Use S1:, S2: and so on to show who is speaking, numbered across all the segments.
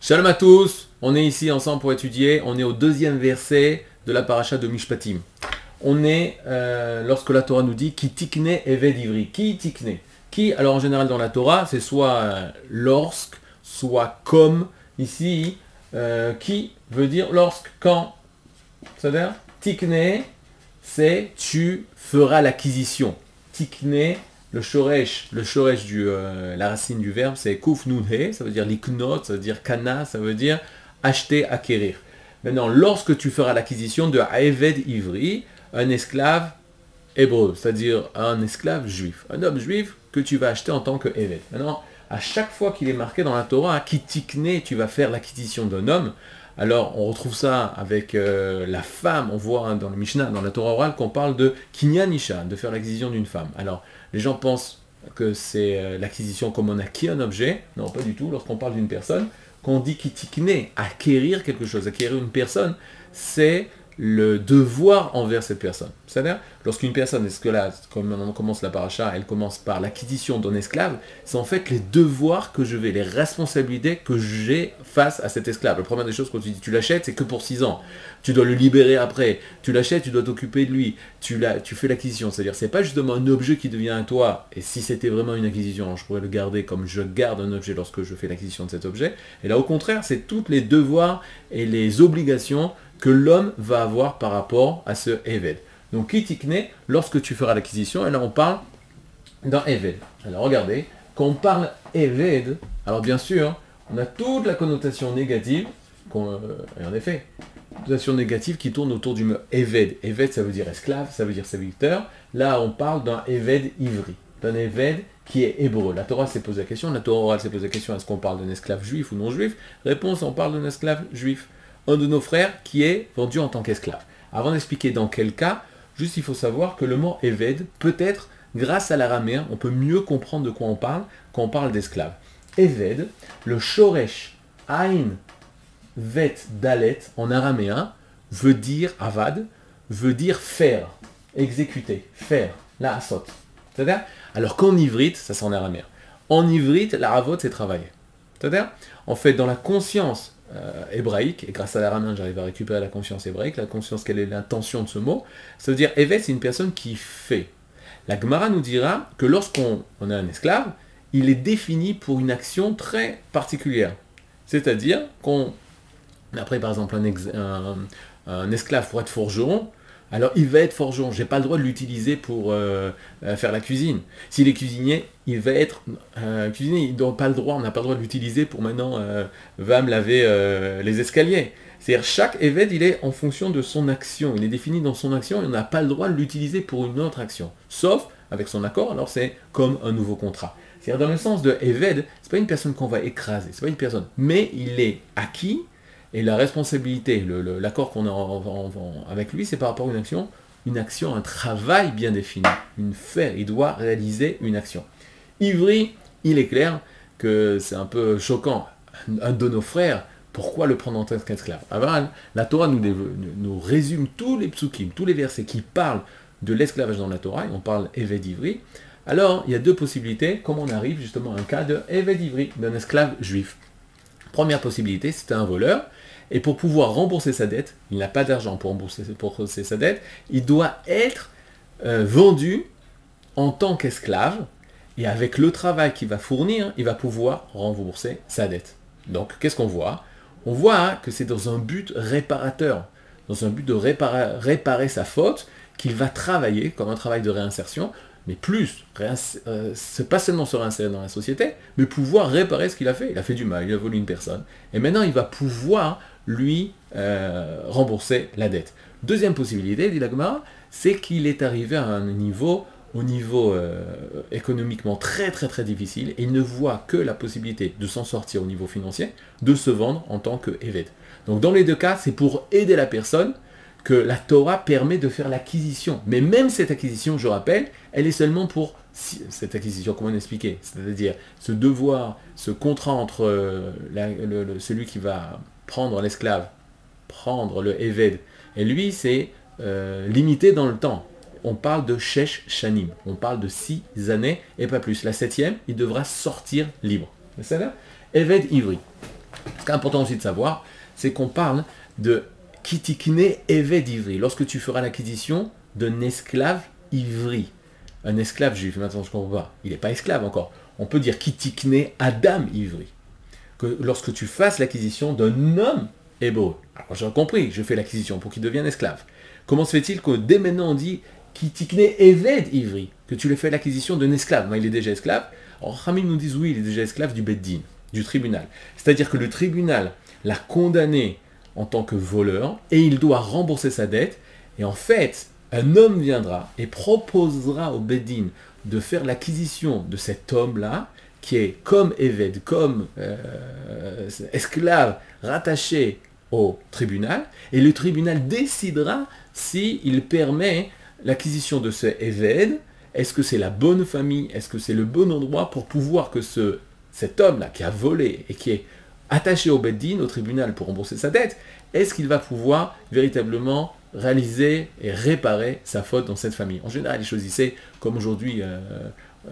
S1: Shalom à tous, on est ici ensemble pour étudier, on est au deuxième verset de la paracha de Mishpatim. On est euh, lorsque la Torah nous dit qui tikne eved ivri, qui tikne? Qui, alors en général dans la Torah, c'est soit euh, lorsque, soit comme, ici, euh, qui veut dire lorsque, quand. C'est-à-dire, tikne, c'est tu feras l'acquisition. Tikne, le shoresh, le du, euh, la racine du verbe, c'est kuf nunhe, ça veut dire liknot, ça veut dire kana, ça veut dire acheter, acquérir. Maintenant, lorsque tu feras l'acquisition de Aeved Ivri, un esclave hébreu, c'est-à-dire un esclave juif, un homme juif que tu vas acheter en tant que. Maintenant, à chaque fois qu'il est marqué dans la Torah, qui tikne, tu vas faire l'acquisition d'un homme, alors, on retrouve ça avec euh, la femme. On voit hein, dans le Mishnah, dans la Torah orale, qu'on parle de kinyanisha, de faire l'acquisition d'une femme. Alors, les gens pensent que c'est euh, l'acquisition comme on acquiert un objet. Non, pas du tout. Lorsqu'on parle d'une personne, qu'on dit kitikne, acquérir quelque chose, acquérir une personne, c'est le devoir envers cette personne. C'est-à-dire, lorsqu'une personne est esclave, comme on commence la paracha, elle commence par l'acquisition d'un esclave, c'est en fait les devoirs que je vais, les responsabilités que j'ai face à cet esclave. La première des choses, quand tu dis tu l'achètes, c'est que pour 6 ans. Tu dois le libérer après. Tu l'achètes, tu dois t'occuper de lui. Tu, fais l'acquisition. C'est-à-dire, c'est pas justement un objet qui devient à toi. Et si c'était vraiment une acquisition, je pourrais le garder comme je garde un objet lorsque je fais l'acquisition de cet objet. Et là, au contraire, c'est toutes les devoirs et les obligations que l'homme va avoir par rapport à ce Eved. Donc, kitikne, lorsque tu feras l'acquisition, et là on parle d'un Eved. Alors regardez, quand on parle Eved, alors bien sûr, on a toute la connotation négative, euh, et en effet, connotation négative qui tourne autour du mot Eved. Eved, ça veut dire esclave, ça veut dire serviteur. Là, on parle d'un Eved ivri, d'un Eved qui est hébreu. La Torah s'est posé la question, la Torah orale s'est posé la question, est-ce qu'on parle d'un esclave juif ou non juif? Réponse, on parle d'un esclave juif un de nos frères qui est vendu en tant qu'esclave. Avant d'expliquer dans quel cas, juste il faut savoir que le mot Eved, peut-être, grâce à l'araméen, on peut mieux comprendre de quoi on parle quand on parle d'esclave. Eved, le shoresh Ain Vet Dalet en araméen, veut dire avad, veut dire faire, exécuter, faire, la asot. Alors qu'en ivrite, ça c'est en araméen. En ivrite, la avot c'est travailler. En fait, dans la conscience euh, hébraïque, et grâce à l'araméen j'arrive à récupérer la conscience hébraïque, la conscience quelle est l'intention de ce mot, ça veut dire Evet c'est une personne qui fait. La Gemara nous dira que lorsqu'on a un esclave, il est défini pour une action très particulière. C'est-à-dire qu'on, après par exemple un, un esclave pour être forgeron, alors il va être forgeron. J'ai pas le droit de l'utiliser pour euh, euh, faire la cuisine. S'il est cuisinier, il va être euh, cuisinier. Il n'a pas le droit, on n'a pas le droit de l'utiliser pour maintenant va me laver les escaliers. C'est-à-dire chaque évêque, il est en fonction de son action. Il est défini dans son action et on n'a pas le droit de l'utiliser pour une autre action. Sauf avec son accord, alors c'est comme un nouveau contrat. C'est-à-dire dans le sens de Eved, c'est pas une personne qu'on va écraser, c'est pas une personne, mais il est acquis et la responsabilité, l'accord qu'on a avec lui, c'est par rapport à une action, une action, un travail bien défini, une faire. Il doit réaliser une action. Ivry, il est clair que c'est un peu choquant. Un de nos frères, pourquoi le prendre en tant qu'esclave Avant, la Torah nous, résume tous les psukim, tous les versets qui parlent de l'esclavage dans la Torah, et on parle Eved Ivry. Alors, il y a deux possibilités, comme on arrive justement à un cas de Eved Ivry, d'un esclave juif? Première possibilité, c'était un voleur, et pour pouvoir rembourser sa dette, il n'a pas d'argent pour rembourser, sa dette, il doit être euh, vendu en tant qu'esclave, et avec le travail qu'il va fournir, il va pouvoir rembourser sa dette. Donc, qu'est-ce qu'on voit? On voit que c'est dans un but réparateur, dans un but de réparer, sa faute, qu'il va travailler comme un travail de réinsertion, mais plus, euh, pas seulement se réinsérer dans la société, mais pouvoir réparer ce qu'il a fait. Il a fait du mal, il a volé une personne. Et maintenant, il va pouvoir lui euh, rembourser la dette. Deuxième possibilité, dit l'Agmara, c'est qu'il est arrivé à un niveau, au niveau euh, économiquement très très très difficile, et ne voit que la possibilité de s'en sortir au niveau financier, de se vendre en tant que Donc dans les deux cas, c'est pour aider la personne que la Torah permet de faire l'acquisition. Mais même cette acquisition, je rappelle, elle est seulement pour cette acquisition, comment expliquer C'est-à-dire ce devoir, ce contrat entre euh, celui qui va prendre l'esclave, prendre le Eved, et lui c'est euh, limité dans le temps. On parle de Shesh Shanim, on parle de six années et pas plus. La septième, il devra sortir libre. C'est ça? Eved Ivri. qui est important aussi de savoir, c'est qu'on parle de kitikne eved ivri, lorsque tu feras l'acquisition d'un esclave ivri. Un esclave juif, maintenant je comprends pas, il n'est pas esclave encore. On peut dire kitikne adam ivri. Que lorsque tu fasses l'acquisition d'un homme hébreu. Alors j'ai compris, je fais l'acquisition pour qu'il devienne esclave. Comment se fait-il que dès maintenant on dit kitikne eved ivri, que tu le fais l'acquisition d'un esclave? Il est déjà esclave. Alors Hamim nous dit oui, il est déjà esclave du Beddin, du tribunal. C'est-à-dire que le tribunal l'a condamné en tant que voleur et il doit rembourser sa dette. Et en fait, un homme viendra et proposera au Beddin de faire l'acquisition de cet homme-là, qui est comme Eved, comme euh, esclave rattaché au tribunal, et le tribunal décidera s'il permet l'acquisition de ce Eved, est-ce que c'est la bonne famille, est-ce que c'est le bon endroit pour pouvoir que ce, cet homme-là qui a volé et qui est attaché au Beddin, au tribunal pour rembourser sa dette, est-ce qu'il va pouvoir véritablement réaliser et réparer sa faute dans cette famille? En général, choses ici, comme aujourd'hui, euh,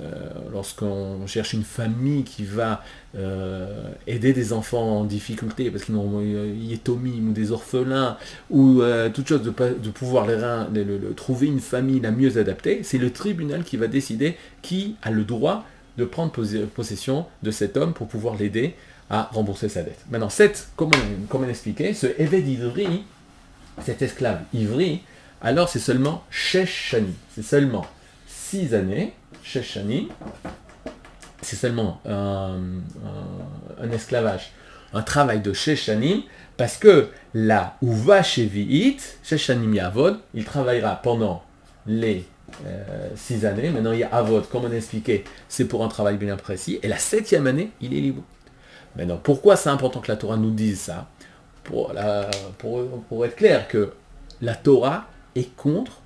S1: euh, lorsqu'on cherche une famille qui va euh, aider des enfants en difficulté parce qu'ils ont yétomim ou des orphelins ou toute chose de, pouvoir les, trouver une famille la mieux adaptée, c'est le tribunal qui va décider qui a le droit de prendre possession de cet homme pour pouvoir l'aider à rembourser sa dette. Maintenant, cette, comme on, expliquait, ce Eved Ivri, cet esclave Ivri, alors c'est seulement Sheshani. C'est seulement six années, Sheshani. C'est seulement un, esclavage, un travail de Sheshani, parce que là où va chez Viit, Sheshanim Yavod, il travaillera pendant les euh, six années. Maintenant, il y a Avod, comme on a expliqué, c'est pour un travail bien précis. Et la septième année, il est libre. Maintenant, pourquoi c'est important que la Torah nous dise ça? Pour, être clair que la Torah est contre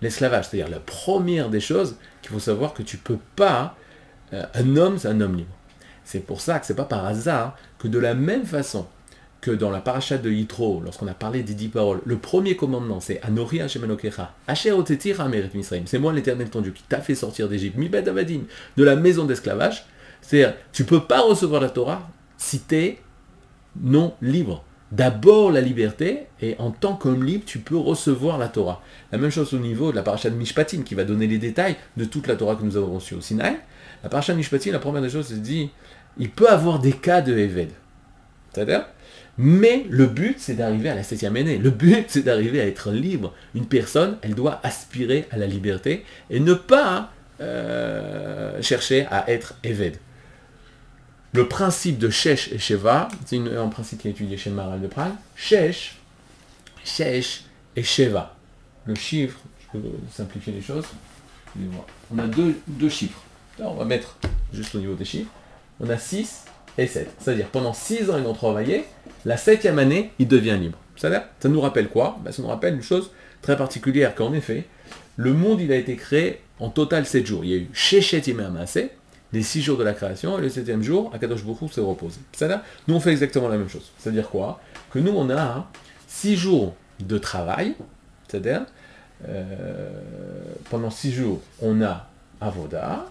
S1: l'esclavage. C'est-à-dire la première des choses qu'il faut savoir que tu peux pas... Euh, un homme, c'est un homme libre. C'est pour ça que c'est pas par hasard que de la même façon que dans la paracha de Yitro, lorsqu'on a parlé des dix paroles, le premier commandement c'est Anori Hashem Asher c'est moi l'éternel ton Dieu qui t'a fait sortir d'Égypte, Mibed Avadim, de la maison d'esclavage. C'est-à-dire, tu peux pas recevoir la Torah si tu es non libre. D'abord la liberté, et en tant qu'homme libre, tu peux recevoir la Torah. La même chose au niveau de la paracha de Mishpatim, qui va donner les détails de toute la Torah que nous avons reçue au Sinaï. La paracha de Mishpatim, la première des choses, c'est dit, il peut avoir des cas de Eved. C'est-à-dire mais le but, c'est d'arriver à la septième année. Le but, c'est d'arriver à être libre. Une personne, elle doit aspirer à la liberté et ne pas euh, chercher à être Eved le principe de Shesh et Sheva, c'est un principe qui est étudié chez Maral de Prague, Shesh, Shesh et Sheva. Le chiffre, je peux simplifier les choses, on a deux, chiffres. on va mettre juste au niveau des chiffres. On a 6 et 7. C'est-à-dire, pendant 6 ans, ils ont travaillé, la septième année, il devient libre. Ça, nous rappelle quoi? Ben, Ça nous rappelle une chose très particulière, qu'en effet, le monde, il a été créé en total 7 jours. Il y a eu Shechet Amassé, les six jours de la création, et le septième jour, Akadosh Baruch se repose. Nous on fait exactement la même chose. C'est-à-dire quoi? Que nous on a six jours de travail, c'est-à-dire, euh, pendant six jours, on a Avoda,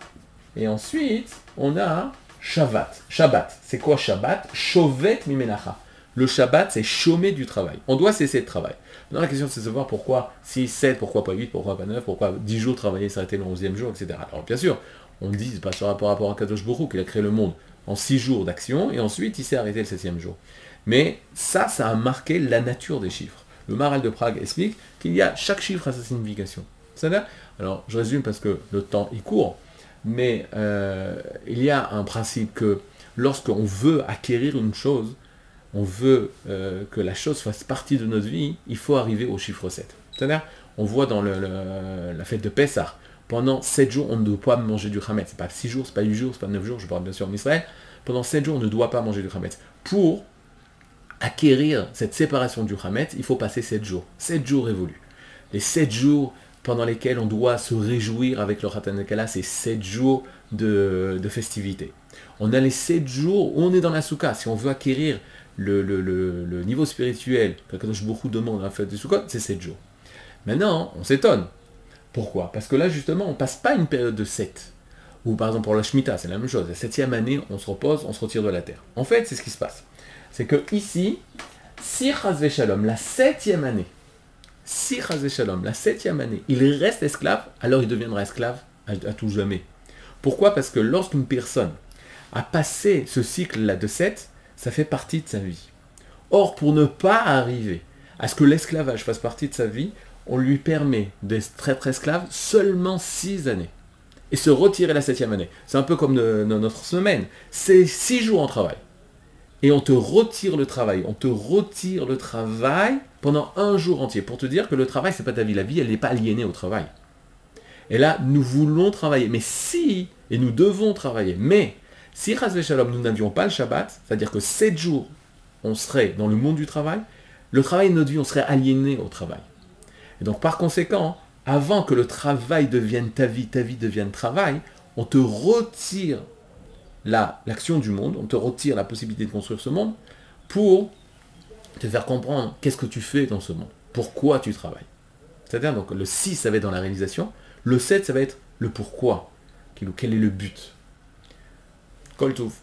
S1: et ensuite, on a Shabbat. Shabbat, c'est quoi Shabbat? Shovet Mimenacha. Le Shabbat, c'est chômer du travail. On doit cesser de travailler. Maintenant, la question, c'est de savoir pourquoi 6, 7, pourquoi pas 8, pourquoi pas 9, pourquoi 10 jours travailler, s'arrêter le 11e jour, etc. Alors, bien sûr, on dit, pas sur rapport, à Kadosh Baruch qu'il a créé le monde en six jours d'action, et ensuite il s'est arrêté le septième jour. Mais ça, ça a marqué la nature des chiffres. Le Maral de Prague explique qu'il y a chaque chiffre à sa signification. Alors, je résume parce que le temps est court, mais euh, il y a un principe que lorsqu'on veut acquérir une chose, on veut euh, que la chose fasse partie de notre vie, il faut arriver au chiffre 7. C'est-à-dire, on voit dans la fête de Pessah, pendant 7 jours, on ne doit pas manger du Ce C'est pas 6 jours, c'est pas 8 jours, c'est pas 9 jours, je parle bien sûr en Israël. Pendant 7 jours, on ne doit pas manger du chametz. Pour acquérir cette séparation du chametz, il faut passer 7 jours. 7 jours évoluent. Les 7 jours pendant lesquels on doit se réjouir avec le Khatan Kala, c'est 7 jours de, festivité. On a les 7 jours où on est dans la souka. Si on veut acquérir le, niveau spirituel que beaucoup demande à la fête de Sukkot, c'est 7 jours. Maintenant, on s'étonne. Pourquoi? Parce que là, justement, on ne passe pas une période de 7. Ou par exemple pour la Shemitah, c'est la même chose. La septième année, on se repose, on se retire de la terre. En fait, c'est ce qui se passe. c'est que ici, si Shalom, la septième année, si Shalom, la septième année, il reste esclave, alors il deviendra esclave à, à tout jamais. Pourquoi? Parce que lorsqu'une personne a passé ce cycle-là de 7, ça fait partie de sa vie. Or, pour ne pas arriver à ce que l'esclavage fasse partie de sa vie, on lui permet d'être être esclave seulement 6 années. Et se retirer la septième année. C'est un peu comme notre semaine. C'est 6 jours en travail. Et on te retire le travail. On te retire le travail pendant un jour entier. Pour te dire que le travail, c'est pas ta vie. La vie, elle n'est pas aliénée au travail. Et là, nous voulons travailler. Mais si, et nous devons travailler, mais si, Chas Shalom, nous n'avions pas le Shabbat, c'est-à-dire que 7 jours, on serait dans le monde du travail, le travail de notre vie, on serait aliéné au travail. Et donc, par conséquent, avant que le travail devienne ta vie, ta vie devienne travail, on te retire la- l'action du monde, on te retire la possibilité de construire ce monde pour te faire comprendre qu'est-ce que tu fais dans ce monde, pourquoi tu travailles. C'est-à-dire, donc, le 6, ça va être dans la réalisation, le 7, ça va être le pourquoi, quel est le but. Coltouf.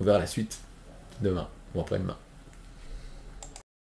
S1: On verra la suite demain ou après-demain.